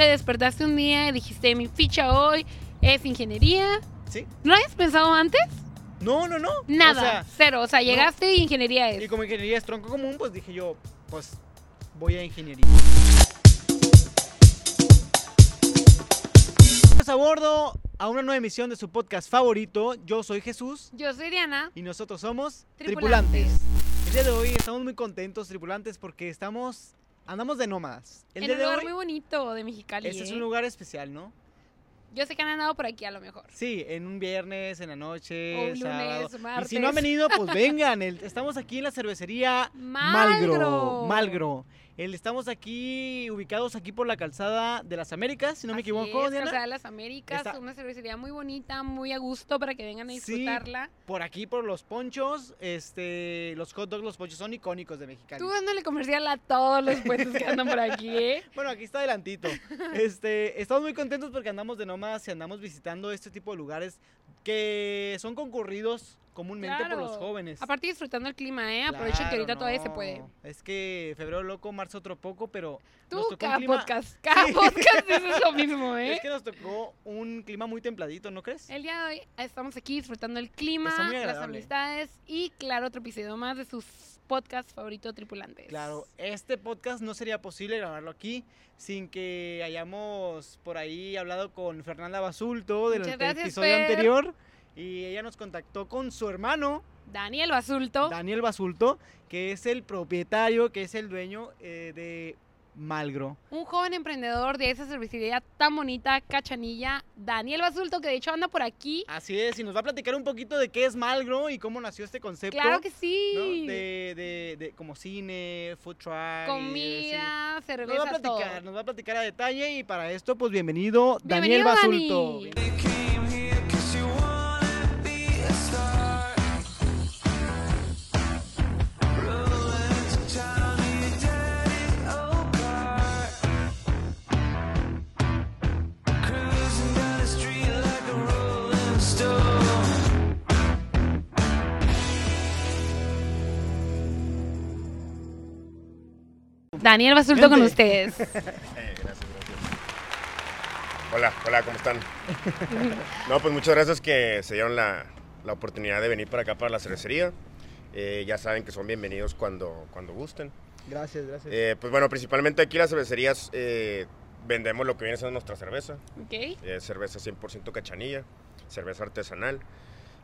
te despertaste un día y dijiste, mi ficha hoy es ingeniería. Sí. ¿No habías pensado antes? No, no, no. Nada, O sea, cero. O sea, llegaste y ingeniería es. y como ingeniería es tronco común, pues dije yo, pues voy a ingeniería. A bordo a una nueva emisión de su podcast favorito. Yo soy Jesús Yo soy Diana. y nosotros somos Tripulantes. tripulantes. El día de hoy estamos muy contentos, tripulantes, porque estamos andamos de nómadas. El en un de lugar hoy muy bonito de Mexicali. este es ¿eh? un lugar especial, ¿no? Yo sé que han andado por aquí a lo mejor. Sí, en un viernes, en la noche, O un sábado. lunes, Y si martes. no han venido, pues vengan. el- estamos aquí en la cervecería Malgro. Malgro. Malgro. El- estamos aquí ubicados aquí por la calzada de las Américas, si no me equivoco, es, Diana. Calzada de las Américas, Está- una cervecería muy bonita, muy a gusto para que vengan a Sí. disfrutarla. Por aquí por los ponchos, este, los hot dogs, los ponchos son icónicos de Mexicali. Tú dándole comercial a todos los puestos que andan por aquí, ¿eh? Bueno, aquí está adelantito. Este, estamos muy contentos porque andamos de nómadas y andamos visitando este tipo de lugares que son concurridos comúnmente por los jóvenes. Aparte disfrutando el clima, ¿eh? Aprovechen que Claro, ahorita todavía se puede. Es que febrero loco, marzo otro poco, pero Tú, nos tocó un cada clima- podcast, cada Sí. podcast dices lo mismo, ¿eh? Es que nos tocó un clima muy templadito, ¿no crees? El día de hoy estamos aquí disfrutando el clima, las amistades y, claro, otro episodio más de sus podcasts favoritos tripulantes. Claro, este podcast no sería posible grabarlo aquí sin que hayamos por ahí hablado con Fernanda Basulto del Muchas del gracias, episodio Fer. anterior y ella nos contactó con su hermano Daniel Basulto. Daniel Basulto, que es el propietario, que es el dueño eh, de Malgro. un joven emprendedor de esa cervecería tan bonita, Cachanilla, Daniel Basulto, que de hecho anda por aquí. Así es, y nos va a platicar un poquito de qué es Malgro y cómo nació este concepto. Claro que ¿no? sí. De, de- de- como cine, food truck. Comida, Nos cerveza, va a platicar, todo. nos va a platicar a detalle y para esto, pues bienvenido, Daniel Bienvenido, Basulto. Dani. Daniel Basulto con ustedes. Eh, gracias, gracias. Hola, hola, ¿cómo están? no, pues muchas gracias que se dieron la, la oportunidad de venir para acá, para la cervecería. Eh, ya saben que son bienvenidos cuando, cuando gusten. Gracias, gracias. Eh, pues bueno, principalmente aquí las cervecerías eh, vendemos lo que viene siendo nuestra cerveza. Ok. Eh, cerveza 100% cachanilla, cerveza artesanal.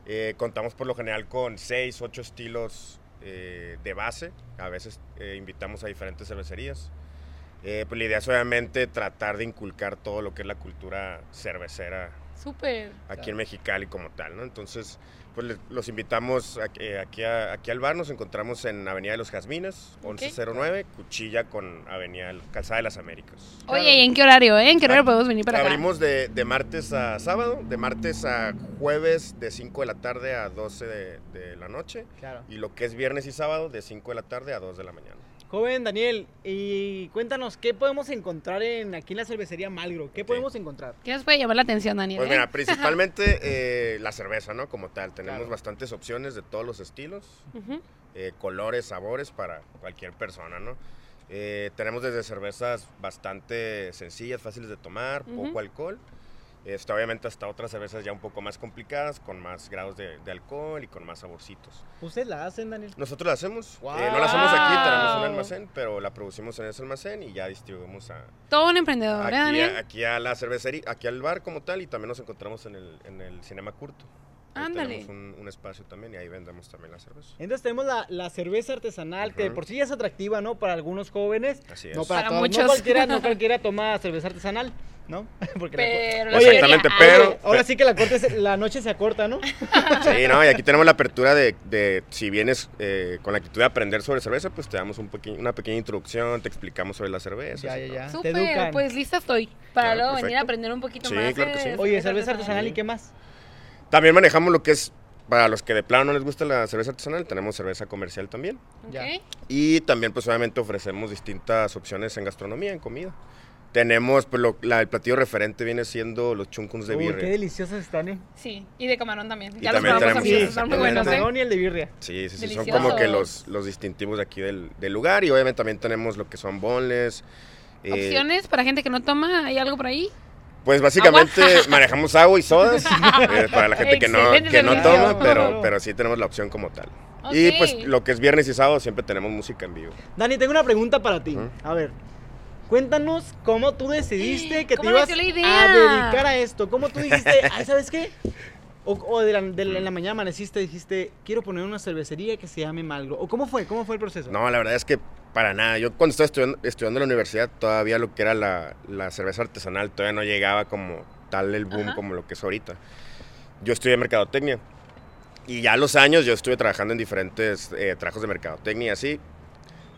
Eh, contamos por lo general con 6, 8 estilos eh, de base. A veces eh, invitamos a diferentes cervecerías. Eh, pues la idea es obviamente tratar de inculcar todo lo que es la cultura cervecera Súper. aquí Claro. en Mexicali como tal, ¿no? Entonces, pues los invitamos aquí, a- aquí al bar. Nos encontramos en Avenida de los Jazmines, Ok. 1109, Cuchilla con Avenida Calzada de las Américas. Oye, ¿y en qué horario, eh? ¿En qué horario podemos venir para acá? Abrimos de, de martes a sábado, de martes a jueves de 5 de la tarde a 12 de, de la noche Claro. y lo que es viernes y sábado de 5 de la tarde a 2 de la mañana. Joven Daniel, y cuéntanos, ¿qué podemos encontrar en, aquí en la cervecería Malgro? ¿Qué podemos encontrar? ¿Qué nos puede llamar la atención, Daniel? Pues eh? mira, principalmente eh, la cerveza, ¿no? Como tal, tenemos Claro. bastantes opciones de todos los estilos, eh, colores, sabores para cualquier persona, ¿no? Eh, tenemos desde cervezas bastante sencillas, fáciles de tomar, poco alcohol. Este, obviamente hasta otras cervezas ya un poco más complicadas, con más grados de, de alcohol y con más saborcitos. ¿Ustedes la hacen, Daniel? Nosotros la hacemos, eh, ¡Guau! no la hacemos aquí, tenemos un almacén, pero la producimos en ese almacén y ya distribuimos a, Todo un emprendedor, ¿eh, aquí, Daniel? a, aquí a la cervecería, aquí al bar como tal y también nos encontramos en el, en el Cinema Curto. Ándale. Tenemos un, un espacio también y ahí vendemos también la cerveza. Entonces tenemos la, la cerveza artesanal, que de por sí ya es atractiva, ¿no? Para algunos jóvenes. Así No es. para, Para todos. muchos. No cualquiera, no cualquiera toma cerveza artesanal, ¿no? Porque Pero la Oye, Exactamente, pero- ahora sí que la, corte se- la noche se acorta, ¿no? Sí, no, y aquí tenemos la apertura de, de si vienes eh, con la actitud de aprender sobre cerveza, pues te damos un pequeño- una pequeña introducción, te explicamos sobre la cerveza. Ya, ya, ya. Te Súper, pues lista estoy. Para Claro, luego venir a aprender un poquito Sí, más. claro que sí. Oye, cerveza artesanal, ¿y qué más? También manejamos lo que es, para los que de plano no les gusta la cerveza artesanal, tenemos cerveza comercial también. Y también, pues obviamente ofrecemos distintas opciones en gastronomía, en comida. Tenemos, pues lo- la- el platillo referente viene siendo los chunkuns de Uy, qué birria. deliciosos están, ¿eh? Sí, y de camarón también. Y Ya los también probamos tenemos- sí, están muy buenos, el ¿eh? camarón y el de birria. Sí, sí, sí, son como que los, los distintivos de aquí del, del lugar y obviamente también tenemos lo que son bonles, Eh, Opciones para gente que no toma, ¿hay algo por ahí? Pues básicamente manejamos agua y sodas eh, para la gente que no, que no toma, pero, pero sí tenemos la opción como tal. Y pues lo que es viernes y sábado siempre tenemos música en vivo. Dani, tengo una pregunta para ti. A ver, cuéntanos cómo tú decidiste que te ¿Cómo ibas a dedicar a esto. ¿Cómo tú dijiste, ay, ¿sabes qué? O, o de la, de la- en la mañana amaneciste y dijiste, quiero poner una cervecería que se llame Malgro. ¿O cómo fue? ¿Cómo fue el proceso? No, la verdad es que para nada. Yo cuando estaba estudiando, estudiando en la universidad, todavía lo que era la, la cerveza artesanal todavía no llegaba como tal el boom Ajá. como lo que es ahorita. Yo estudié mercadotecnia. Y ya a los años yo estuve trabajando en diferentes eh, trabajos de mercadotecnia y así.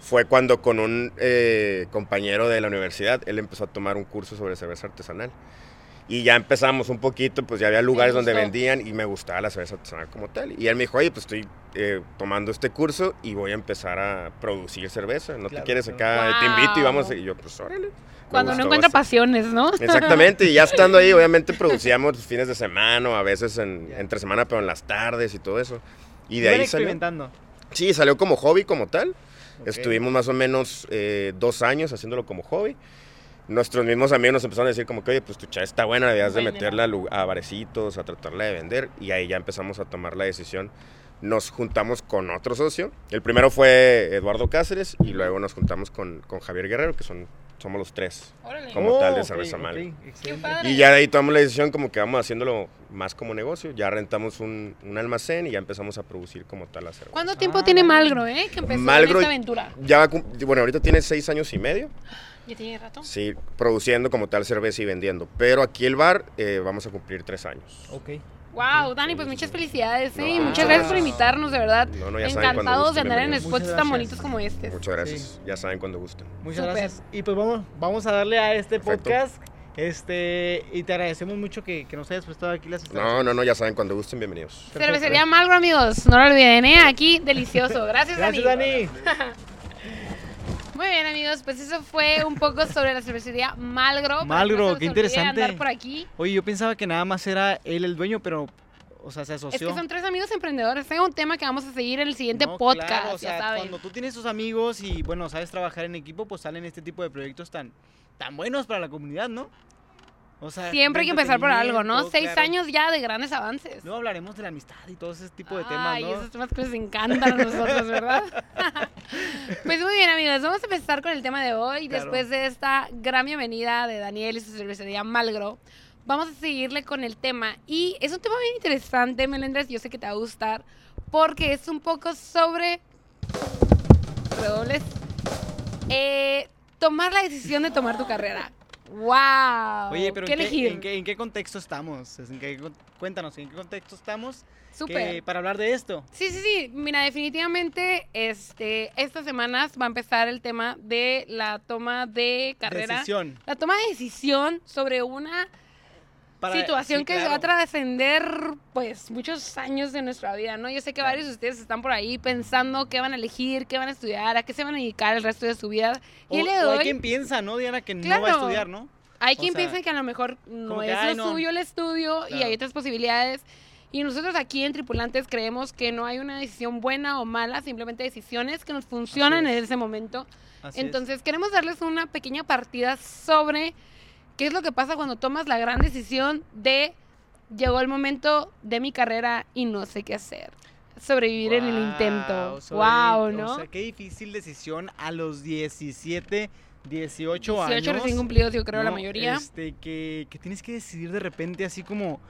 Fue cuando con un eh, compañero de la universidad, él empezó a tomar un curso sobre cerveza artesanal. Y ya empezamos un poquito, pues ya había lugares donde vendían y me gustaba la cerveza artesanal como tal. Y él me dijo, oye, pues estoy eh, tomando este curso y voy a empezar a producir cerveza. ¿No Claro, te quieres acá? Te invito y vamos. Y yo, pues órale. Cuando no encuentra bastante. pasiones, ¿no? Exactamente, y ya estando ahí, obviamente producíamos fines de semana, o a veces en, entre semana, pero en las tardes y todo eso. Y de ahí salió. experimentando. Sí, salió como hobby como tal. Estuvimos más o menos eh, dos años haciéndolo como hobby. Nuestros mismos amigos nos empezaron a decir como que, oye, pues tu chava está buena, debías de meterla a, barecitos, a tratarla de vender. Y ahí ya empezamos a tomar la decisión. Nos juntamos con otro socio. El primero fue Eduardo Cáceres y luego nos juntamos con, con Javier Guerrero, que son, somos los tres. Órale. Como tal de ok, cerveza ok, Malgro. excelente. Qué padre. Y ya de ahí tomamos la decisión como que vamos haciéndolo más como negocio. Ya rentamos un, un almacén y ya empezamos a producir como tal la cerveza. ¿Cuánto tiempo Ah, tiene. Malgro, eh? Que empezó Malgro- en esta aventura. Ya bueno, ahorita tiene seis años y medio. ¿Ya tiene rato? Sí, produciendo como tal cerveza y vendiendo. Pero aquí el bar eh, vamos a cumplir tres años. Ok. Wow, Dani, pues muchas felicidades, ¿eh? No, muchas gracias por invitarnos, de verdad. No, no, ya Encantados de andar en spots tan bonitos como este. Muchas gracias. Ya saben cuando gusten. Muchas gracias. Y pues vamos, vamos a darle a este Perfecto. podcast. Este, y te agradecemos mucho que, que nos hayas prestado aquí las No, no, no, ya saben cuando gusten, bienvenidos. Cervecería Malgro, amigos. No lo olviden, ¿eh? Aquí, delicioso. Gracias, Gracias, Dani. Dani. Muy bien, amigos. Pues eso fue un poco sobre la cervecería Malgro. Malgro, no qué interesante. andar por aquí. Oye, yo pensaba que nada más era él el dueño, pero, o sea, se Es asoció. que son tres amigos emprendedores. Es un tema que vamos a seguir en el siguiente No, podcast, claro, o ya sea, saben. cuando tú tienes tus amigos y, bueno, sabes trabajar en equipo, pues salen este tipo de proyectos tan, tan buenos para la comunidad, ¿no? O sea, Siempre hay que empezar por algo, ¿no? Seis claro. años ya de grandes avances. Luego hablaremos de la amistad y todo ese tipo de temas, Ay, ¿no? esos temas que les encantan a nosotros, ¿verdad? pues muy bien, amigos, vamos a empezar con el tema de hoy. Claro. Después de esta gran bienvenida de Daniel y su cervecería Malgro, vamos a seguirle con el tema. Y es un tema bien interesante, Melendres, yo sé que te va a gustar, porque es un poco sobre... Redobles. Eh, tomar la decisión de tomar tu carrera. ¡Wow! Oye, pero ¿qué ¿en qué, elegir? en, qué, en qué contexto estamos? ¿En qué con- cuéntanos, ¿en qué contexto estamos Súper. para hablar de esto? Sí, sí, sí. Mira, definitivamente, este, estas semanas va a empezar el tema de la toma de carrera. Decisión. La toma de decisión sobre una Para- situación sí, que se va a trascender, pues, muchos años de nuestra vida, ¿no? Yo sé que Claro. varios de ustedes están por ahí pensando qué van a elegir, qué van a estudiar, a qué se van a dedicar el resto de su vida. Y O, hay quien piensa, ¿no, Diana? Que no va a estudiar, ¿no? Hay O quien sea, piensa que a lo mejor no que, es "Ay, lo no". suyo el estudio y hay otras posibilidades. Y nosotros aquí en Tripulantes creemos que no hay una decisión buena o mala, simplemente decisiones que nos funcionan Así en es. ese momento. Así es. Entonces queremos darles una pequeña partida sobre qué es lo que pasa cuando tomas la gran decisión de llegó el momento de mi carrera y no sé qué hacer. Sobrevivir en el intento. Wow. ¿no? O sea, qué difícil decisión a los 17, 18, 18 años. recién cumplidos, yo creo, la mayoría. Este, que, que tienes que decidir de repente así como,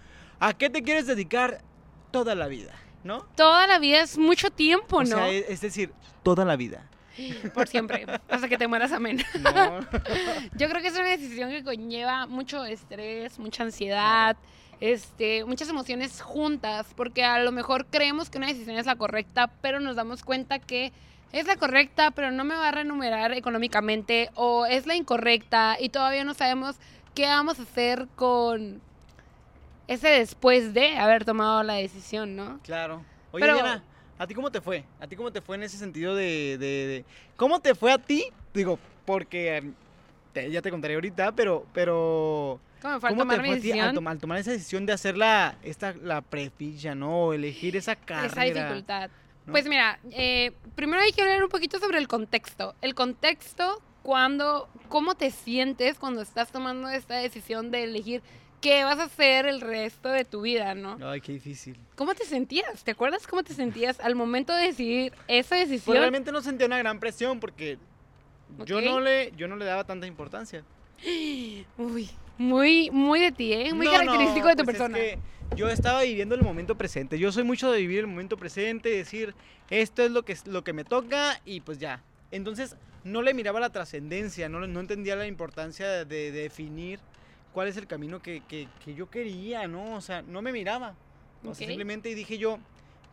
¿a qué te quieres dedicar toda la vida? ¿No? Toda la vida es mucho tiempo, O ¿no? sea, es, es decir, toda la vida. Por siempre, hasta que te mueras, amén. ¿no? Yo creo que es una decisión que conlleva mucho estrés, mucha ansiedad, este, muchas emociones juntas, porque a lo mejor creemos que una decisión es la correcta, pero nos damos cuenta que es la correcta, pero no me va a remunerar económicamente, o es la incorrecta y todavía no sabemos qué vamos a hacer con ese después de haber tomado la decisión, ¿no? Claro. Oye, Pero- Diana, ¿a ti cómo te fue? ¿A ti cómo te fue en ese sentido de... de- de- ¿Cómo te fue a ti? Digo, porque te- ya te contaré ahorita, pero... pero ¿Cómo me fue al ¿Cómo tomar te mi fue a ti al, tomar esa decisión de hacer la, esta, la preficha, ¿no? O elegir esa carrera. esa dificultad. ¿no? Pues mira, eh, primero hay que hablar un poquito sobre el contexto. El contexto cuando, ¿cómo te sientes cuando estás tomando esta decisión de elegir qué vas a hacer el resto de tu vida, no? Ay, qué difícil. ¿Cómo te sentías? ¿Te acuerdas cómo te sentías al momento de decidir esa Pues decisión? realmente no sentía una gran presión porque yo, Ok. no le, yo no le daba tanta importancia. Uy, muy, muy de ti, ¿eh? Muy No, característico no, de tu pues es persona. que yo estaba viviendo el momento presente. Yo soy mucho de vivir el momento presente, decir, esto es lo que, lo que me toca y pues ya. Entonces, no le miraba la trascendencia, no, no entendía la importancia de, de definir cuál es el camino que, que- que yo quería, ¿no? O sea, no me miraba. O sea, simplemente dije yo,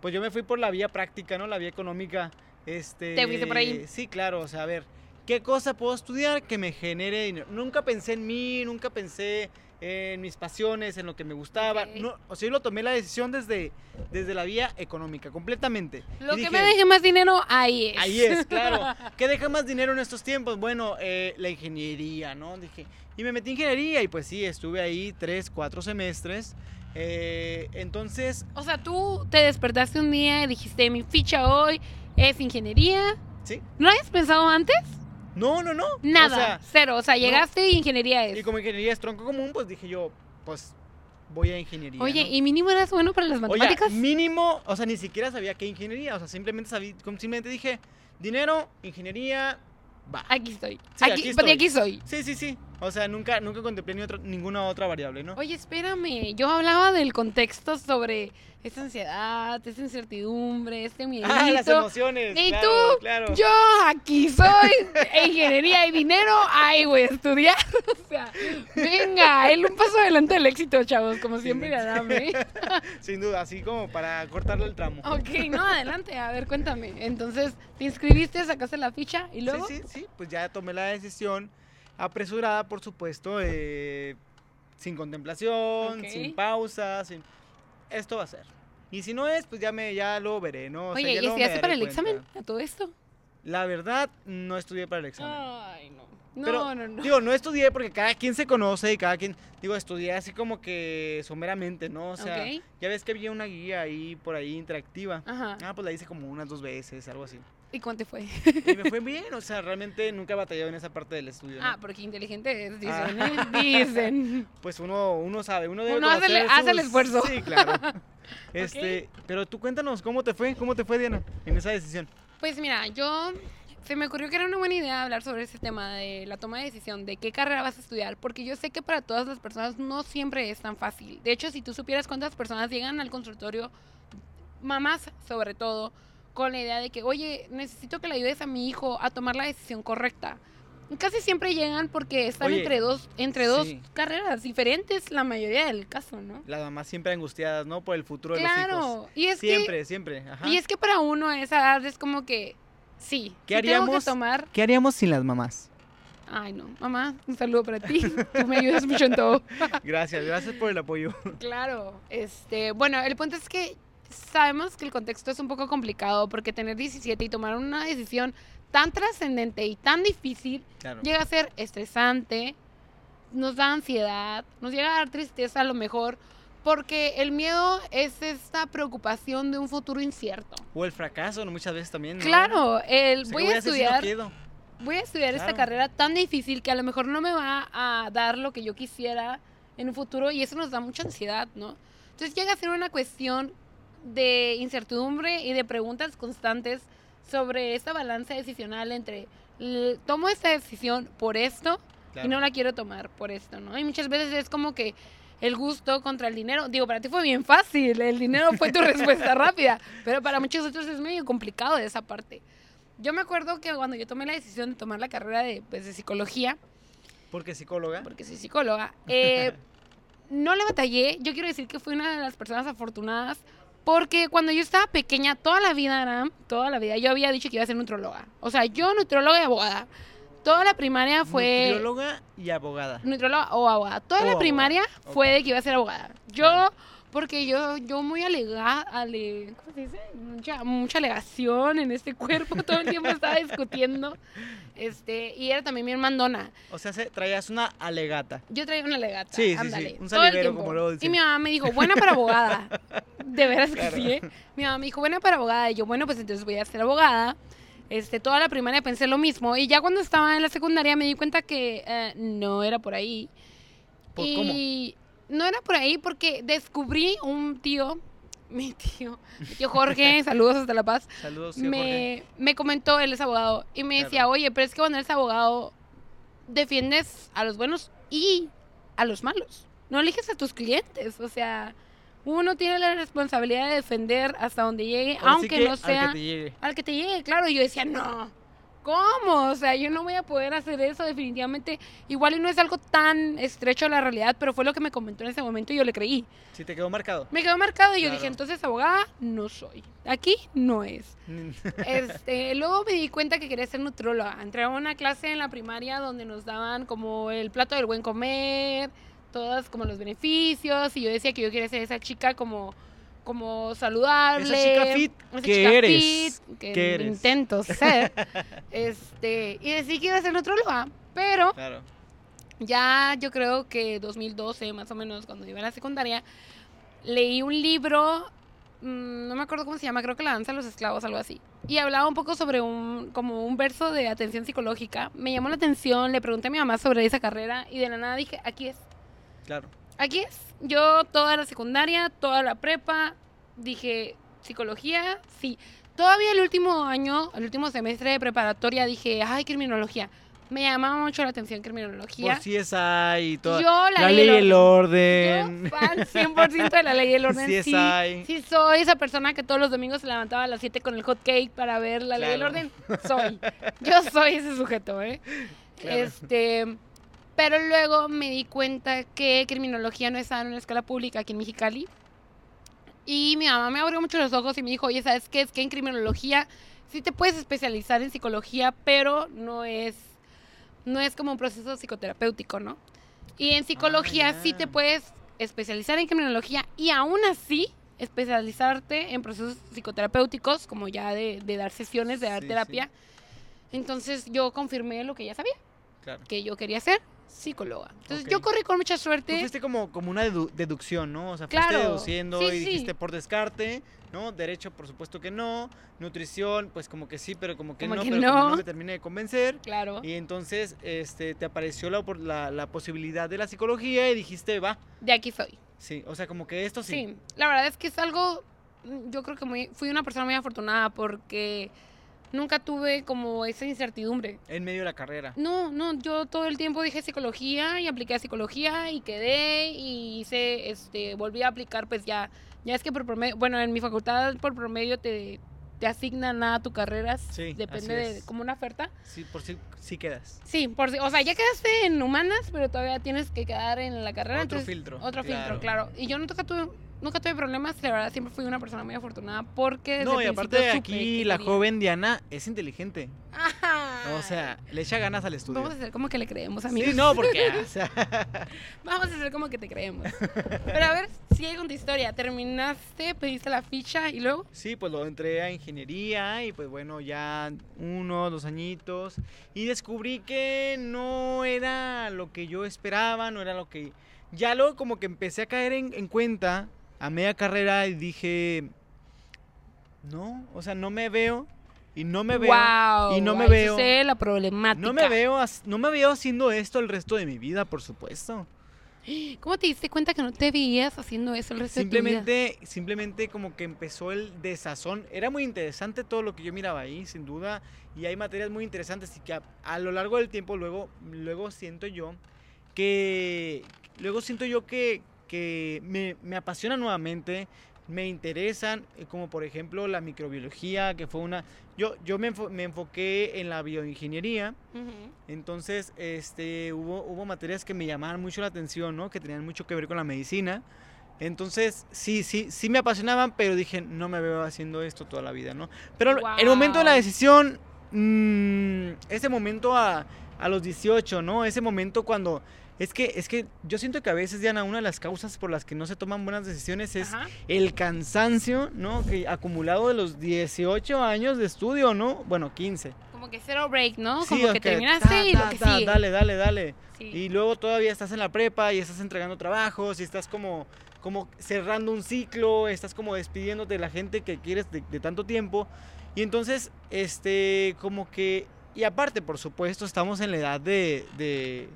pues yo me fui por la vía práctica, ¿no? La vía económica. Este, Te fuiste por ahí. Sí, claro, o sea, a ver, ¿qué cosa puedo estudiar que me genere dinero? Nunca pensé en mí, nunca pensé en mis pasiones, en lo que me gustaba. No, o sea, yo lo tomé la decisión desde, desde la vía económica, completamente. Lo Y que dije, me deje más dinero, ahí es. Ahí es, claro. ¿Qué deja más dinero en estos tiempos? Bueno, eh, la ingeniería, ¿no? Dije, y me metí en ingeniería y pues sí, estuve ahí tres, cuatro semestres. Eh, entonces, O sea, tú te despertaste un día y dijiste, mi ficha hoy es ingeniería. sí. ¿No habías pensado antes? No, no, no. Nada, O sea, cero. O sea, llegaste y ingeniería es. y como ingeniería es tronco común, pues dije yo, pues voy a ingeniería. Oye, ¿no? ¿y mínimo eras bueno para las Oye, matemáticas? mínimo, o sea, ni siquiera sabía qué ingeniería, o sea, simplemente como simplemente dije, dinero, ingeniería, va. Aquí estoy. Sí, aquí, aquí estoy. aquí soy. Sí, sí, sí. O sea, nunca, nunca contemplé ni otra- ninguna otra variable, ¿no? Oye, espérame. Yo hablaba del contexto sobre esta ansiedad, esta incertidumbre, este miedito. ah, las emociones. ¿Y claro, tú? Claro. Yo aquí soy ingeniería y dinero. Ay, voy a estudiar. O sea, venga, él un paso adelante del éxito, chavos, como siempre ganame. Sin duda, así como para cortarle el tramo. Ok, no, adelante, a ver, cuéntame. Entonces, ¿te inscribiste, sacaste la ficha y luego? Sí, sí, sí, pues ya tomé la decisión apresurada, por supuesto, eh, sin contemplación, sin pausa, sin... Esto va a ser. Y si no es, pues ya me ya lo veré, ¿no? O sea, Oye, ya ¿y estudiaste para el cuenta. examen a todo esto? La verdad, no estudié para el examen. Ay, no. No, Pero, no, no. Digo, no estudié porque cada quien se conoce y cada quien, digo, estudié así como que someramente, ¿no? O sea, ya ves que había una guía ahí por ahí interactiva. Ajá. Ah, pues la hice como unas dos veces, algo así. ¿Y cuánto te fue? Y me fue bien, o sea, realmente nunca he batallado en esa parte del estudio. ¿no? Ah, porque inteligente es, dicen, Ah. ¿eh? Dicen. Pues uno, uno sabe, uno debe Uno hace hace el esfuerzo. Sí, claro. Este, pero tú cuéntanos, ¿cómo te fue? ¿Cómo te fue, Diana, en esa decisión? Pues mira, yo se me ocurrió que era una buena idea hablar sobre ese tema de la toma de decisión, de qué carrera vas a estudiar, porque yo sé que para todas las personas no siempre es tan fácil. De hecho, si tú supieras cuántas personas llegan al consultorio, mamás sobre todo, con la idea de que, oye, necesito que le ayudes a mi hijo a tomar la decisión correcta. Casi siempre llegan porque están Oye, entre dos, entre dos sí. carreras diferentes, la mayoría del caso, ¿no? Las mamás siempre angustiadas, ¿no? Por el futuro de los hijos. Claro, y es que Siempre, siempre. Ajá. y es que para uno a esa edad es como que sí, ¿Qué sí tengo haríamos? que tomar ¿Qué haríamos sin las mamás? Ay, no. Mamá, un saludo para ti. Tú me ayudas mucho en todo. Gracias, gracias por el apoyo. Claro. Este, bueno, el punto es que sabemos que el contexto es un poco complicado porque tener 17 y tomar una decisión tan trascendente y tan difícil Claro. llega a ser estresante, nos da ansiedad, nos llega a dar tristeza a lo mejor, porque el miedo es esta preocupación de un futuro incierto. O el fracaso, muchas veces también. ¿no? Claro, el O sea, ¿qué voy a hacer si no estudiar voy a estudiar esta carrera tan difícil que a lo mejor no me va a dar lo que yo quisiera en un futuro y eso nos da mucha ansiedad, ¿no? Entonces llega a ser una cuestión de incertidumbre y de preguntas constantes sobre esta balanza decisional entre tomo esta decisión por esto Claro. y no la quiero tomar por esto, ¿no? Y muchas veces es como que el gusto contra el dinero, digo, para ti fue bien fácil, el dinero fue tu respuesta rápida, pero para muchos otros es medio complicado de esa parte. Yo me acuerdo que cuando yo tomé la decisión de tomar la carrera de, pues, de psicología, Porque psicóloga. porque soy psicóloga, eh, no le batallé. Yo quiero decir que fui una de las personas afortunadas porque cuando yo estaba pequeña, toda la vida, Aram, toda la vida, yo había dicho que iba a ser nutróloga. O sea, yo nutróloga y abogada. Toda la primaria fue Nutrióloga y abogada. nutróloga o abogada. Toda O la abogada, primaria fue de que iba a ser abogada. Yo, Claro. Porque yo, yo muy alegada, ale, ¿cómo se dice? Mucha, mucha alegación en este cuerpo, todo el tiempo estaba discutiendo. Este, y era también bien mandona. O sea, se- traías una alegata. Yo traía una legata. Sí, sí, sí, ándale, un todo el salivero, tiempo. como luego dicen. Y mi mamá me dijo, buena para abogada. De veras que sí, ¿eh? Mi mamá me dijo, buena para abogada. Y yo, bueno, pues entonces voy a ser abogada. Este, toda la primaria pensé lo mismo. Y ya cuando estaba en la secundaria me di cuenta que eh, no era por ahí. ¿Por y no era por ahí porque descubrí un tío, mi tío, mi tío Jorge, saludos hasta La Paz. Saludos, tío me, me comentó, él es abogado, y me Claro. decía, oye, pero es que cuando eres abogado, defiendes a los buenos y a los malos. No eliges a tus clientes, o sea, uno tiene la responsabilidad de defender hasta donde llegue, Ahora aunque que no al sea que te llegue. al que te llegue, claro. Y yo decía, no, ¿cómo? O sea, yo no voy a poder hacer eso definitivamente. Igual y no es algo tan estrecho a la realidad, pero fue lo que me comentó en ese momento y yo le creí. Sí, te quedó marcado. Me quedó marcado y yo dije, entonces abogada no soy. Aquí no es. Este, luego me di cuenta que quería ser nutróloga. Entré a una clase en la primaria donde nos daban como el plato del buen comer, todas como los beneficios, y yo decía que yo quería ser esa chica como, como saludable. Esa chica fit esa que chica eres, fit, que que eres. intento ser. este, y decidí que iba a ser nutróloga. Pero Claro. ya yo creo que 2012, más o menos, cuando iba a la secundaria, leí un libro, mm, no me acuerdo cómo se llama, creo que La danza de los esclavos, algo así. Y hablaba un poco sobre un, como un verso de atención psicológica. Me llamó la atención, le pregunté a mi mamá sobre esa carrera y de la nada dije, aquí es, Claro. Aquí es. Yo toda la secundaria, toda la prepa, dije, psicología, sí. Todavía el último año, el último semestre de preparatoria, dije, ay, criminología. Me llamaba mucho la atención criminología. Por CSI y todo. Yo la, la ley ley y del el orden. orden. Yo fan 100% de la ley y el orden. Sí, sí, soy esa persona que todos los domingos se levantaba a las 7 con el hot cake para ver la ley y el orden. Soy. Yo soy ese sujeto, ¿eh? Claro. Este. Pero luego me di cuenta que criminología no estaba en una escuela pública aquí en Mexicali. Y mi mamá me abrió mucho los ojos y me dijo, oye, ¿sabes qué? Es que en criminología sí te puedes especializar en psicología, pero no es, no es como un proceso psicoterapéutico, ¿no? Y en psicología ya. sí te puedes especializar en criminología y aún así especializarte en procesos psicoterapéuticos, como ya de, de dar sesiones, de dar Sí, sí. terapia. Entonces yo confirmé lo que ya sabía, Claro. que yo quería ser psicóloga. Entonces yo corrí con mucha Tú suerte. fuiste como, como una dedu- deducción, ¿no? O sea, fuiste Claro. deduciendo Sí, y sí. dijiste por descarte, ¿no? Derecho, por supuesto que no. Nutrición, pues como que sí, pero como que Como no, que pero como no. no me terminé de convencer. Claro. Y entonces este, te apareció la, la, la posibilidad de la psicología y dijiste, va, De aquí soy. sí, o sea, como que esto sí. Sí, la verdad es que es algo, mm, yo creo que muy, fui una persona muy afortunada porque nunca tuve como esa incertidumbre. En medio de la carrera. No, no, yo todo el tiempo dije psicología y apliqué a psicología y quedé y hice, este, volví a aplicar pues ya, ya es que por promedio, bueno, en mi facultad por promedio te, te asignan a tu carrera, Sí, depende de como una oferta. Sí, por si sí quedas. Sí, por si, o sea, ya quedaste en humanas, pero todavía tienes que quedar en la carrera. Otro entonces- filtro, Otro filtro, claro. claro. Y yo nunca tuve, nunca tuve problemas, la verdad, siempre fui una persona muy afortunada porque desde No, y aparte principio aquí la joven Diana es inteligente. Ajá. O sea, le echa ganas al estudio. Vamos a hacer como que le creemos, amigos. Sí, no, porque, o sea, Vamos a hacer como que te creemos. Pero a ver, sigue con tu historia. Terminaste, pediste la ficha y luego. sí, pues lo entré a ingeniería y pues bueno, ya uno, dos añitos y descubrí que no era lo que yo esperaba, no era lo que... Ya luego como que empecé a caer en, en cuenta a media carrera y dije, no, o sea, no me veo y no me veo... wow, y no me veo- sé la problemática. No me veo, no me veo haciendo esto el resto de mi vida, por supuesto. ¿Cómo te diste cuenta que no te veías haciendo eso el resto de tu vida? Simplemente, simplemente como que empezó el desazón. Era muy interesante todo lo que yo miraba ahí, sin duda. Y hay materias muy interesantes y que a, a lo largo del tiempo luego, luego siento yo que, luego siento yo que, que me, me apasiona nuevamente, me interesan, eh, como por ejemplo la microbiología, que fue una... Yo, yo me, enfo- me enfoqué en la bioingeniería. Ujú. Entonces, este, hubo, hubo materias que me llamaban mucho la atención, ¿no? Que tenían mucho que ver con la medicina. Entonces, sí, sí, sí me apasionaban, pero dije, no me veo haciendo esto toda la vida, ¿no? Pero el momento de la decisión, mm, ese momento a, a los 18, ¿no? Ese momento cuando... Es que, es que yo siento que a veces, Diana, una de las causas por las que no se toman buenas decisiones es Ajá. el cansancio, ¿no? Que acumulado de los 18 años de estudio, ¿no? Bueno, 15. Como que cero break, ¿no? Sí, Como que terminaste ta, y lo que ta, sigue. Dale, dale, dale. Sí. Y luego todavía estás en la prepa y estás entregando trabajos y estás como, como cerrando un ciclo, estás como despidiéndote de la gente que quieres de, de tanto tiempo. Y entonces, este, como que, y aparte, por supuesto, estamos en la edad de, de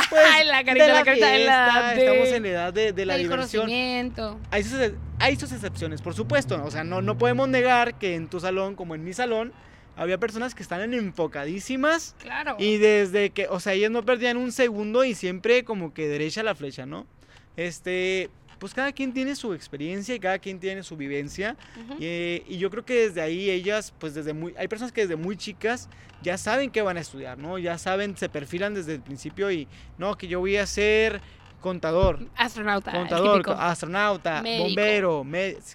pues, Ay, la carita, de la carita la fiesta, de- estamos en la edad de, de la del diversión. conocimiento. Hay sus, hay sus excepciones, por supuesto. O sea, no, no podemos negar que en tu salón, como en mi salón, había personas que estaban enfocadísimas Claro. y desde que, o sea, ellas no perdían un segundo y siempre como que derecha la flecha, ¿no? Este, pues cada quien tiene su experiencia y cada quien tiene su vivencia. Ujú. Y, y yo creo que desde ahí ellas, pues desde muy, hay personas que desde muy chicas ya saben qué van a estudiar, ¿no? Ya saben, se perfilan desde el principio y, no, que yo voy a ser contador, Astronauta. contador, astronauta, Médico. bombero,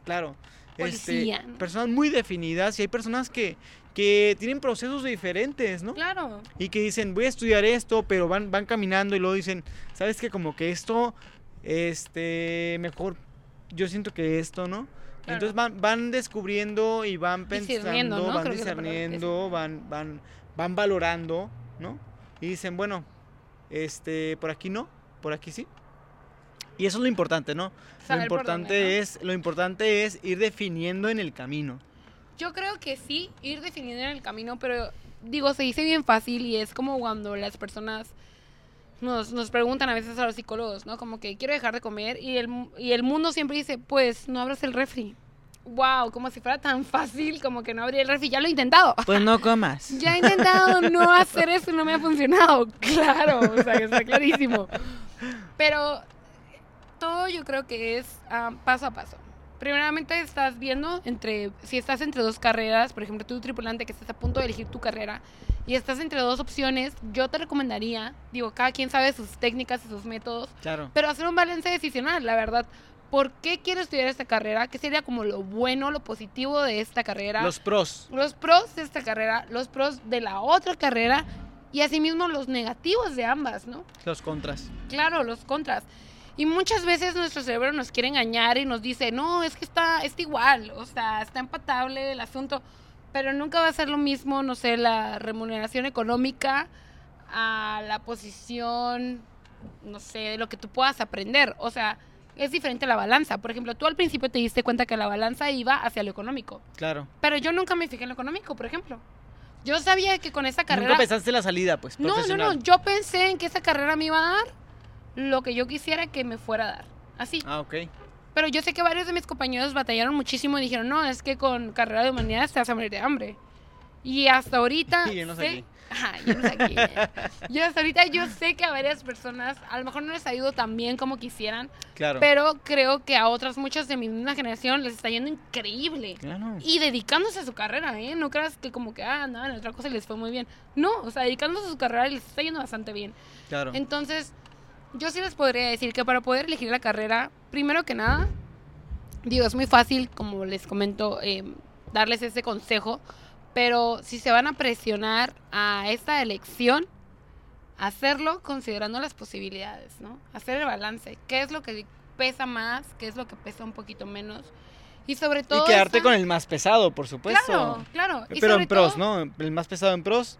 claro. Policía. Este, personas muy definidas y hay personas que, que tienen procesos diferentes, ¿no? Claro. Y que dicen, voy a estudiar esto, pero van, van caminando y luego dicen, ¿sabes qué? Como que esto, este, mejor, yo siento que esto, ¿no? Claro. Entonces van, van descubriendo y van pensando, ¿no? van Creo es discerniendo, van, van, van valorando, ¿no? Y dicen, bueno, este, por aquí no, por aquí sí. Y eso es lo importante, ¿no? Lo Saber importante dónde, ¿no? es, lo importante es ir definiendo en el camino. Yo creo que sí, ir definiendo en el camino, pero digo, se dice bien fácil y es como cuando las personas nos, nos preguntan a veces a los psicólogos, ¿no? Como que quiero dejar de comer y el, y el mundo siempre dice, pues no abras el refri. Wow, como si fuera tan fácil como que no abrir el refri. Ya lo he intentado. Pues no comas. Ya he intentado no hacer eso y no me ha funcionado. Claro, o sea, que está clarísimo. Pero todo yo creo que es ah, paso a paso. Primeramente estás viendo entre, si estás entre dos carreras, por ejemplo, tú tripulante que estás a punto de elegir tu carrera y estás entre dos opciones, yo te recomendaría, digo, cada quien sabe sus técnicas y sus métodos, Claro. pero hacer un balance decisional, la verdad. ¿Por qué quiero estudiar esta carrera? ¿Qué sería como lo bueno, lo positivo de esta carrera? Los pros. los pros de esta carrera, los pros de la otra carrera y asimismo los negativos de ambas, ¿no? Los contras. Claro, los contras. Y muchas veces nuestro cerebro nos quiere engañar y nos dice, no, es que está, está igual, o sea, está empatable el asunto, pero nunca va a ser lo mismo, no sé, la remuneración económica a la posición, no sé, de lo que tú puedas aprender. O sea, es diferente la balanza. Por ejemplo, tú al principio te diste cuenta que la balanza iba hacia lo económico. Claro. Pero yo nunca me fijé en lo económico, por ejemplo. Yo sabía que con esa carrera... Nunca pensaste la salida, pues, no, no, no. Yo pensé en que esa carrera me iba a dar lo que yo quisiera que me fuera a dar. Así. Ah, ok. Pero yo sé que varios de mis compañeros batallaron muchísimo y dijeron, no, es que con carrera de humanidades te vas a morir de hambre. Y hasta ahorita... Y yo no sé aquí. Ajá, yo no sé aquí. Yo hasta ahorita yo sé que a varias personas, a lo mejor no les ha ido tan bien como quisieran, Claro. pero creo que a otras muchas de mi misma generación les está yendo increíble. Claro. Y dedicándose a su carrera, ¿eh? No creas que como que, ah, no, en otra cosa les fue muy bien. No, o sea, dedicándose a su carrera les está yendo bastante bien. Claro. Entonces, yo sí les podría decir que para poder elegir la carrera, primero que nada, digo, es muy fácil, como les comento, eh, darles ese consejo, pero si se van a presionar a esta elección, hacerlo considerando las posibilidades, ¿no? Hacer el balance. ¿Qué es lo que pesa más? ¿Qué es lo que pesa un poquito menos? Y sobre todo... y quedarte esa- con el más pesado, por supuesto. Claro, claro. Y Pero sobre en pros, todo, ¿no? El más pesado en pros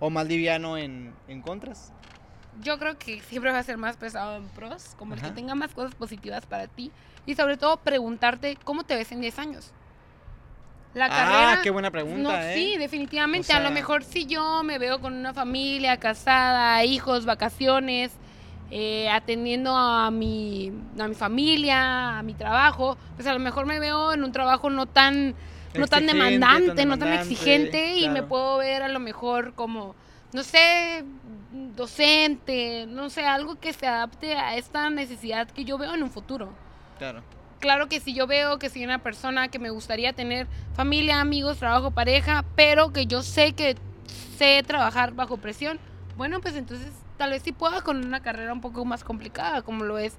o más liviano en, en contras. Yo creo que siempre va a ser más pesado en pros, como el que tenga más cosas positivas para ti. Y sobre todo preguntarte cómo te ves en 10 años. La ah, carrera... qué buena pregunta, no, ¿eh? sí, definitivamente. O a lo mejor si yo me veo con una familia, casada, hijos, vacaciones, eh, atendiendo a mi, a mi familia, a mi trabajo, pues a lo mejor me veo en un trabajo no tan, no tan demandante, tan no tan exigente y me puedo ver a lo mejor como, no sé, docente, no sé, algo que se adapte a esta necesidad que yo veo en un futuro. Claro. Claro que si yo veo que soy una persona que me gustaría tener familia, amigos, trabajo, pareja, pero que yo sé que sé trabajar bajo presión, bueno, pues entonces tal vez sí pueda con una carrera un poco más complicada, como lo es,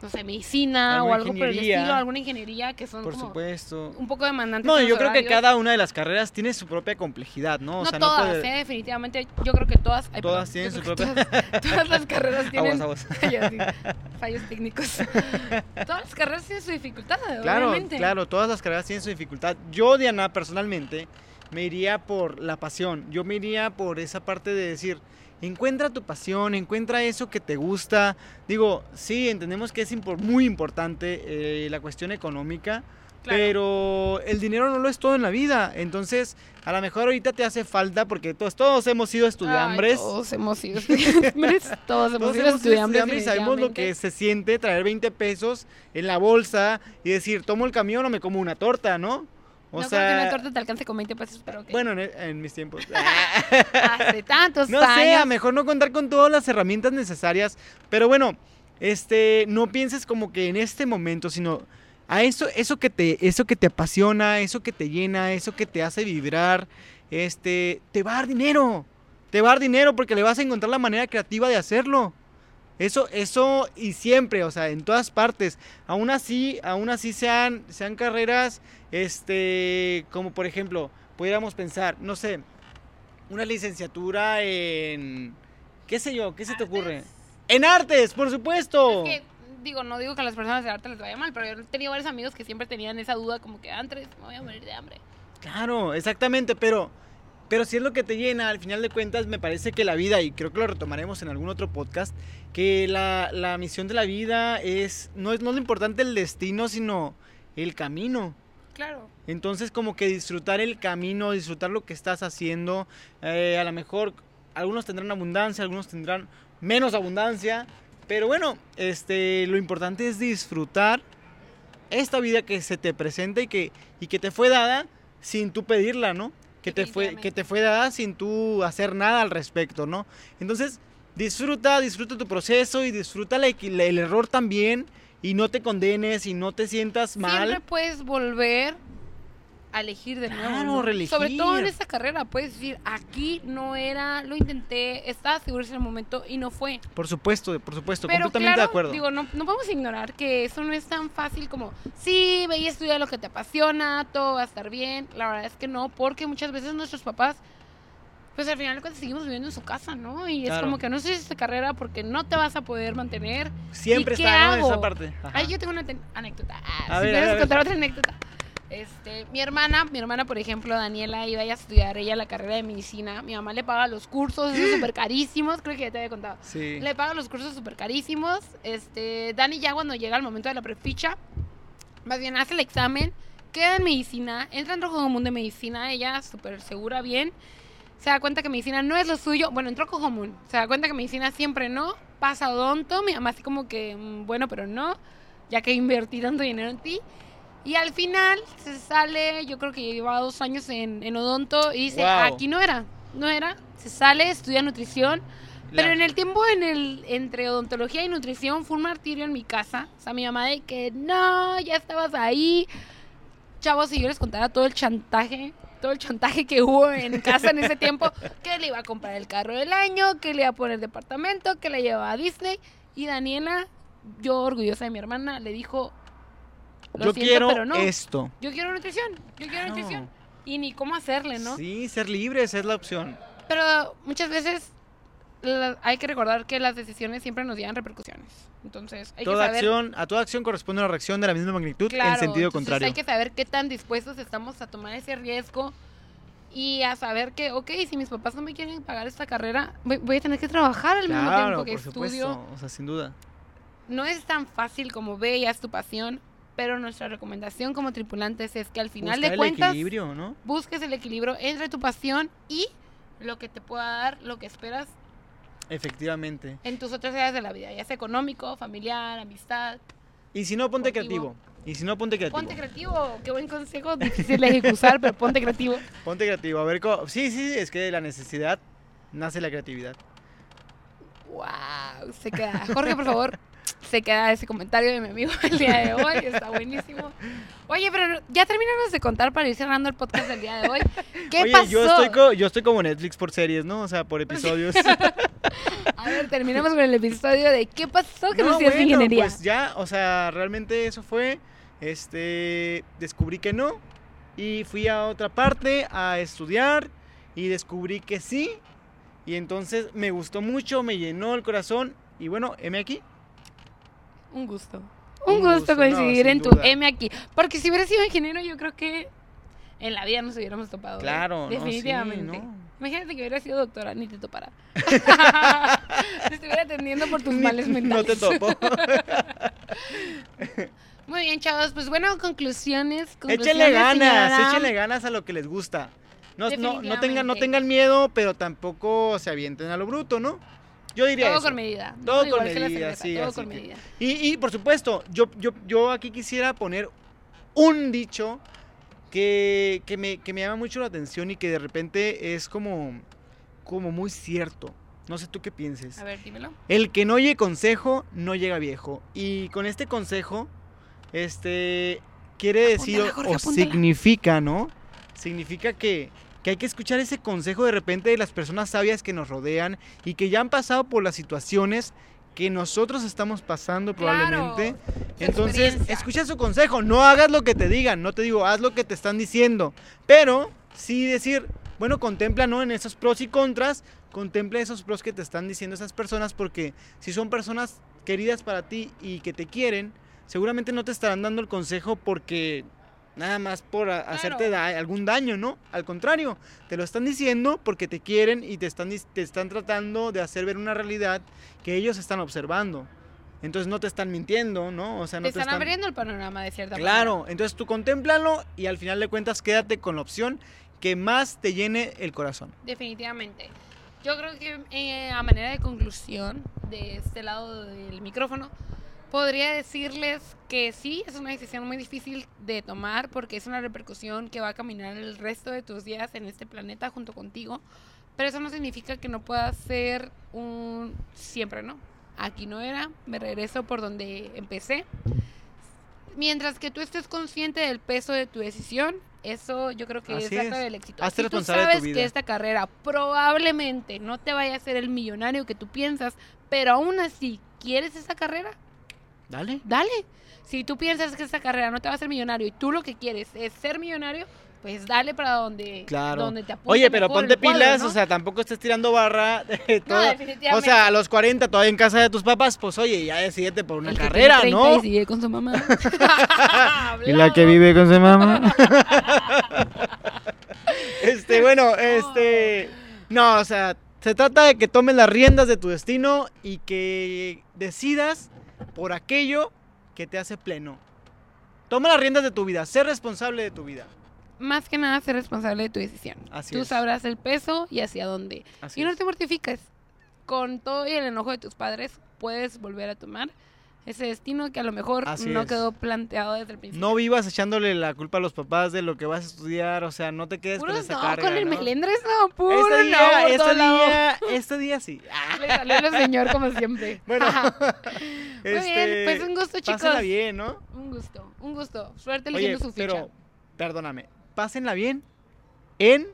no sé, medicina o algo por el estilo, alguna ingeniería que son Por como supuesto. un poco demandantes. No, yo creo que cada una de las carreras tiene su propia complejidad, ¿no? O no sea, todas, no puede... ¿eh? definitivamente. Yo creo que todas. ay, Todas perdón, tienen su propia... Todas, todas las carreras tienen. Aguas, aguas. Sí, fallos técnicos. todas las carreras tienen su dificultad, Claro, obviamente. claro, todas las carreras tienen su dificultad. Yo, Diana, personalmente, me iría por la pasión. Yo me iría por esa parte de decir, encuentra tu pasión, encuentra eso que te gusta. Digo, sí, entendemos que es impor- muy importante eh, la cuestión económica, Claro. pero el dinero no lo es todo en la vida. Entonces, a lo mejor ahorita te hace falta porque todos, todos hemos sido Ay, estudiambres. todos hemos sido estudiambres. Todos hemos Todos sido estudiambres y sabemos lo que se siente traer 20 pesos en la bolsa y decir, tomo el camión o me como una torta, ¿no? O no sea, creo que una torta te alcance con 20 pesos, pero ok. bueno, en, en mis tiempos. Hace tantos no sé, años. a mejor no contar con todas las herramientas necesarias, pero bueno, este, no pienses como que en este momento, sino a eso, eso que te, eso que te apasiona, eso que te llena, eso que te hace vibrar, este, te va a dar dinero, te va a dar dinero porque le vas a encontrar la manera creativa de hacerlo. Eso, eso y siempre, o sea, en todas partes. Aún así, aún así sean, sean carreras, este, como por ejemplo, pudiéramos pensar, no sé, una licenciatura en, qué sé yo, ¿qué se te ocurre? En artes, por supuesto. Es que, digo, no digo que a las personas de arte les vaya mal, pero yo he tenido varios amigos que siempre tenían esa duda como que antes me voy a morir de hambre. Claro, exactamente, pero, pero si es lo que te llena, al final de cuentas me parece que la vida, y creo que lo retomaremos en algún otro podcast, que la, la misión de la vida es no, es, no es lo importante el destino, sino el camino. Claro. Entonces como que disfrutar el camino, disfrutar lo que estás haciendo, eh, a lo mejor algunos tendrán abundancia, algunos tendrán menos abundancia, pero bueno, este, lo importante es disfrutar esta vida que se te presenta y que, y que te fue dada sin tú pedirla, ¿no? Que te, fue, que te fue dada sin tú hacer nada al respecto, ¿no? Entonces, disfruta, disfruta tu proceso y disfruta el, el error también y no te condenes y no te sientas mal. Siempre puedes volver a elegir de nuevo. Claro, ¿no? reelegir. Sobre todo en esta carrera, puedes decir, aquí no era, lo intenté, estaba seguro en el momento y no fue. Por supuesto, por supuesto, Pero completamente claro, de acuerdo. digo, no, no podemos ignorar que eso no es tan fácil como, sí, ve y estudia lo que te apasiona, todo va a estar bien. La verdad es que no, porque muchas veces nuestros papás, pues al final de cuentas seguimos viviendo en su casa, ¿no? Y es como que no sé esta carrera porque no te vas a poder mantener. Siempre ¿y qué está ¿no? esa parte. Ajá. Ay, yo tengo una anécdota. Ah, A si ver, quieres ver, a ver. contar otra anécdota. Este, mi hermana, mi hermana, por ejemplo, Daniela, iba a estudiar ella la carrera de medicina. Mi mamá le paga los cursos, súper carísimos, creo que ya te había contado. Sí. Le paga los cursos súper carísimos. Este, Dani ya cuando llega el momento de la preficha, más bien hace el examen, queda en medicina, entra en común de medicina, ella súper segura, bien. Se da cuenta que medicina no es lo suyo. Bueno, entró común. Se da cuenta que medicina siempre no. Pasa odonto. Mi mamá así como que, mm, bueno, pero no. Ya que invertí tanto dinero en ti. Y al final se sale, yo creo que llevaba dos años en, en odonto y dice, Guau. aquí no era, no era. Se sale, estudia nutrición. Pero La- en el tiempo en el entre odontología y nutrición fue un martirio en mi casa. O sea, mi mamá de que no, ya estabas ahí. Chavos, si yo les contara todo el chantaje, todo el chantaje que hubo en casa en ese tiempo, que le iba a comprar el carro del año, que le iba a poner departamento, que le llevaba a Disney. Y Daniela, yo orgullosa de mi hermana, le dijo, lo Yo siento, quiero pero no. esto. Yo quiero nutrición, yo quiero nutrición. Y ni cómo hacerle, ¿no? Sí, ser libre, esa es la opción. Pero muchas veces la- hay que recordar que las decisiones siempre nos llevan repercusiones. Entonces, hay Toda que saber. acción, a toda acción corresponde una reacción de la misma magnitud claro, en sentido contrario. Hay que saber qué tan dispuestos estamos a tomar ese riesgo y a saber que, ok, si mis papás no me quieren pagar esta carrera, voy, voy a tener que trabajar al mismo tiempo que por estudio. supuesto, o sea, sin duda. No es tan fácil como ve, ya es tu pasión, pero nuestra recomendación como tripulantes es que al final de el cuentas equilibrio, ¿no? busques el equilibrio entre tu pasión y lo que te pueda dar lo que esperas Efectivamente. en tus otras áreas de la vida, ya sea económico, familiar, amistad. Y si no, ponte Deportivo. creativo. Y si no, ponte creativo. Ponte creativo, qué buen consejo, difícil de ejecutar, pero ponte creativo. Ponte creativo. A ver, cómo- sí, sí, es que de la necesidad nace la creatividad. Wow, se queda. Jorge, por favor, se queda ese comentario de mi amigo el día de hoy, está buenísimo. Oye, pero ya terminamos de contar para ir cerrando el podcast del día de hoy. ¿Qué Oye, pasó? yo estoy, co- yo estoy como Netflix por series, ¿no? O sea, por episodios. A ver, terminamos con el estudio de qué pasó que no, no, bueno, ingeniería. pues ya, o sea, realmente eso fue. Este, descubrí que no. Y fui a otra parte a estudiar. Y descubrí que sí. Y entonces me gustó mucho, me llenó el corazón. Y bueno, M aquí. Un gusto. Un Un, gusto, coincidir en tu. M aquí. Porque si hubiera sido ingeniero, yo creo que en la vida nos hubiéramos topado. ¿eh? Claro, no, sí, Definitivamente. ¿no? Imagínate que hubiera sido doctora, ni te topara. te estuviera atendiendo por tus Ni- males mentales. No te topo. Muy bien, chavos. Pues bueno, conclusiones. conclusiones échenle ganas, señora. échenle ganas a lo que les gusta. No, no, no, tengan, no tengan miedo, pero tampoco se avienten a lo bruto, ¿no? Yo diría Todo eso. con medida. Todo con medida, cerveza, sí, Todo con que- medida. Y, y, por supuesto, yo, yo, yo aquí quisiera poner un dicho que, que, me, que me llama mucho la atención y que de repente es como, como muy cierto. No sé tú qué pienses. A ver, dímelo. El que no oye consejo no llega viejo. Y con este consejo, este, quiere decir Jorge, o apúntala. significa, ¿no? Significa que, que hay que escuchar ese consejo de repente de las personas sabias que nos rodean y que ya han pasado por las situaciones que nosotros estamos pasando probablemente. Entonces, escucha su consejo, no hagas lo que te digan, no te digo, haz lo que te están diciendo, pero sí decir, bueno, contempla, ¿no? En esos pros y contras, contempla esos pros que te están diciendo esas personas, porque si son personas queridas para ti y que te quieren, seguramente no te estarán dando el consejo porque nada más por a- hacerte da- algún daño, ¿no? Al contrario, te lo están diciendo porque te quieren y te están, te están tratando de hacer ver una realidad que ellos están observando. Entonces no te están mintiendo, ¿no? O sea, no te te, están abriendo el panorama de cierta Claro, entonces tú contémplalo y al final de cuentas quédate con la opción que más te llene el corazón. manera. Definitivamente. Yo creo que eh, a manera de conclusión de este lado del micrófono, podría decirles que sí, es una decisión muy difícil de tomar porque es una repercusión que va a caminar el resto de tus días en este planeta junto contigo. Pero eso no significa que no pueda ser un siempre, ¿no? Aquí no era, me regreso por donde empecé. Mientras que tú estés consciente del peso de tu decisión, eso yo creo que Así es la clave del éxito. Hazte si tú responsable de tu sabes vida. que esta carrera probablemente no te vaya a hacer el millonario que tú piensas, pero aún así quieres esa carrera, Dale. dale. Si tú piensas que esta carrera no te va a hacer millonario y tú lo que quieres es ser millonario, pues dale para donde, Claro. donde te apunte Oye, pero mejor ponte el cuadro, pilas, ¿no? o sea, tampoco estés tirando barra de No, todo. definitivamente. o sea, a los 40 todavía en casa de tus papás, pues oye, ya decidete por una El que carrera, tiene 30 ¿no? Y sigue con su mamá. Y la que vive con su mamá. este, bueno, este. No, o sea, se trata de que tomes las riendas de tu destino y que decidas por aquello que te hace pleno. Toma las riendas de tu vida, sé responsable de tu vida. Más que nada, ser responsable de tu decisión. Así Tú es. sabrás el peso y hacia dónde. Así y no es. te mortifiques. Con todo y el enojo de tus padres, puedes volver a tomar ese destino que a lo mejor Así no es. quedó planteado desde el principio. No vivas echándole la culpa a los papás de lo que vas a estudiar, o sea, no te quedes con esa no, carga. con el ¿no? melendres no, puro Este no, día, por este todo día, este día sí. Le salió el señor como siempre. Bueno, Muy bien, pues un gusto, chicos. Pásenla bien, ¿no? Un gusto, un gusto. Suerte Oye, eligiendo su ficha. pero, perdóname, pásenla bien en,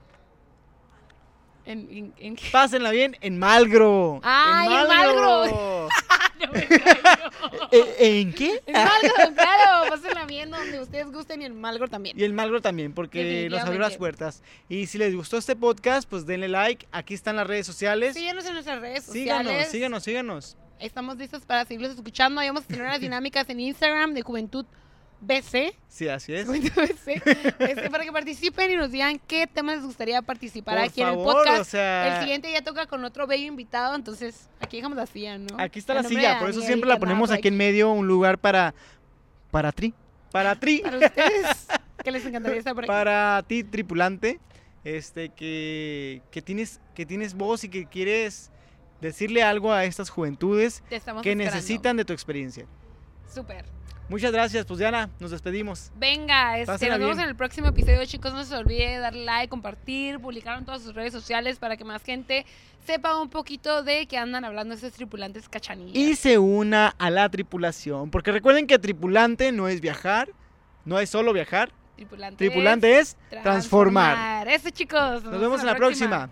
En, en- en- pásenla bien en Malgro. ¡Ay, en Malgro. Me. ¿E- ¿En qué? En Malgro, claro, pásenla bien donde ustedes gusten y en Malgro también. Y el Malgro también, porque nos abrió las puertas. Y si les gustó este podcast, pues denle like. Aquí están las redes sociales. Síganos en nuestras redes síganos, sociales. síganos, síganos. Estamos listos para seguirlos escuchando. Ahí vamos a tener unas dinámicas en Instagram de Juventud BC. Sí, así es. BC. Este, para que participen y nos digan qué temas les gustaría participar Por aquí en el podcast. o sea- El siguiente ya toca con otro bello invitado, entonces aquí dejamos la silla, ¿no? Aquí está la silla, por eso Daniel, siempre la ponemos aquí en medio, un lugar para, para tri. Para tri. Para ustedes, que les encantaría estar por aquí. para ti tripulante este que, que tienes que tienes voz y que quieres decirle algo a estas juventudes que esperando. necesitan de tu experiencia Súper. Muchas gracias pues Diana nos despedimos Venga, este, Pásenla nos vemos bien. en el próximo episodio, chicos. No se olvide darle like, compartir, publicar en todas sus redes sociales para que más gente sepa un poquito de qué andan hablando estos tripulantes cachanillas. y se una a la tripulación porque recuerden que tripulante no es viajar no es solo viajar tripulante, tripulante es es transformar Eso, chicos. nos vemos en la próxima.